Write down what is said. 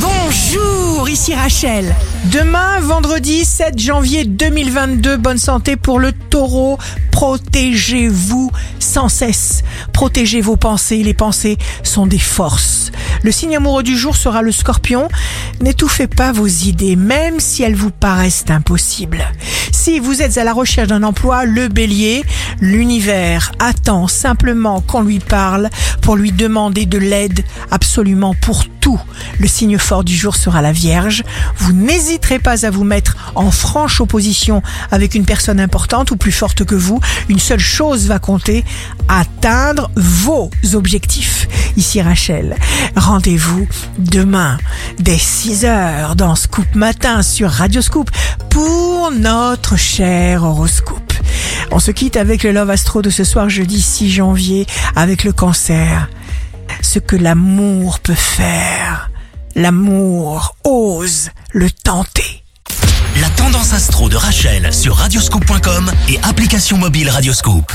Bonjour, ici Rachel. Demain, vendredi 7 janvier 2022, bonne santé pour le taureau. Protégez-vous sans cesse. Protégez vos pensées. Les pensées sont des forces. Le signe amoureux du jour sera le scorpion. N'étouffez pas vos idées, même si elles vous paraissent impossibles. Si vous êtes à la recherche d'un emploi, le bélier, l'univers attend simplement qu'on lui parle pour lui demander de l'aide absolument pour tout. Le signe fort du jour sera la Vierge. Vous n'hésiterez pas à vous mettre en franche opposition avec une personne importante ou plus forte que vous. Une seule chose va compter, atteindre vos objectifs. Ici Rachel, rendez-vous demain dès 6 heures dans Scoop Matin sur Radio Scoop notre cher horoscope. On se quitte avec le Love Astro de ce soir jeudi 6 janvier avec le cancer. Ce que l'amour peut faire, l'amour ose le tenter. La tendance astro de Rachel sur radioscope.com et application mobile Radioscope.